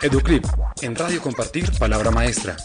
Educlip, en Radio Compartir, Palabra Maestra.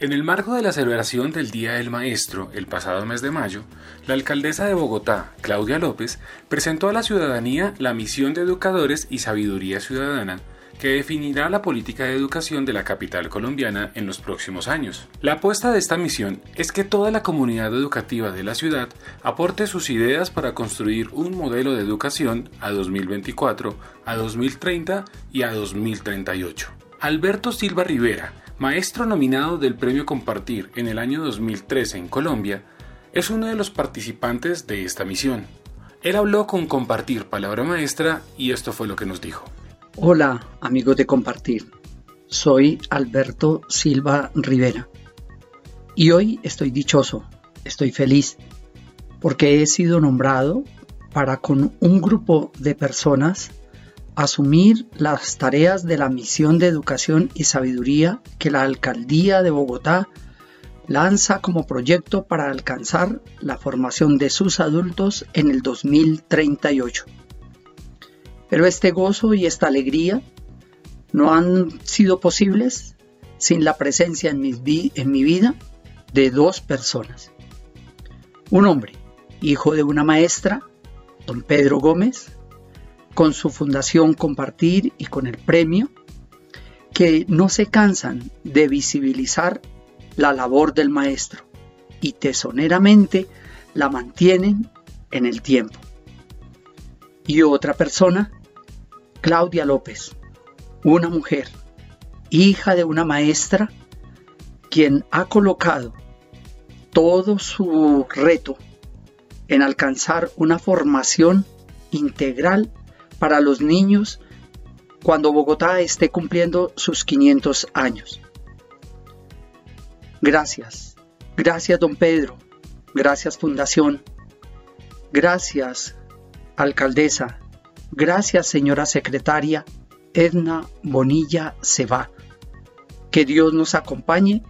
En el marco de la celebración del Día del Maestro el pasado mes de mayo, la alcaldesa de Bogotá, Claudia López, presentó a la ciudadanía la misión de educadores y sabiduría ciudadana que definirá la política de educación de la capital colombiana en los próximos años. La apuesta de esta misión es que toda la comunidad educativa de la ciudad aporte sus ideas para construir un modelo de educación a 2024, a 2030 y a 2038. Alberto Silva Rivera, maestro nominado del Premio Compartir en el año 2013 en Colombia, es uno de los participantes de esta misión. Él habló con Compartir Palabra Maestra y esto fue lo que nos dijo. Hola amigos de Compartir, soy Alberto Silva Rivera y hoy estoy dichoso, estoy feliz porque he sido nombrado para con un grupo de personas asumir las tareas de la misión de educación y sabiduría que la alcaldía de Bogotá lanza como proyecto para alcanzar la formación de sus adultos en el 2038. Pero este gozo y esta alegría no han sido posibles sin la presencia en mi, vida de dos personas. Un hombre, hijo de una maestra, don Pedro Gómez, con su fundación Compartir y con el premio, que no se cansan de visibilizar la labor del maestro y tesoneramente la mantienen en el tiempo. Y otra persona Claudia López, una mujer, hija de una maestra, quien ha colocado todo su reto en alcanzar una formación integral para los niños cuando Bogotá esté cumpliendo sus 500 años. Gracias, gracias don Pedro, gracias Fundación, gracias alcaldesa, Gracias, señora secretaria Edna Bonilla va. Que Dios nos acompañe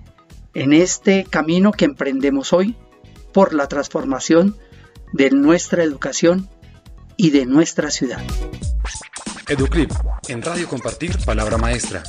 en este camino que emprendemos hoy por la transformación de nuestra educación y de nuestra ciudad. Educlip, en Radio Compartir, Palabra Maestra.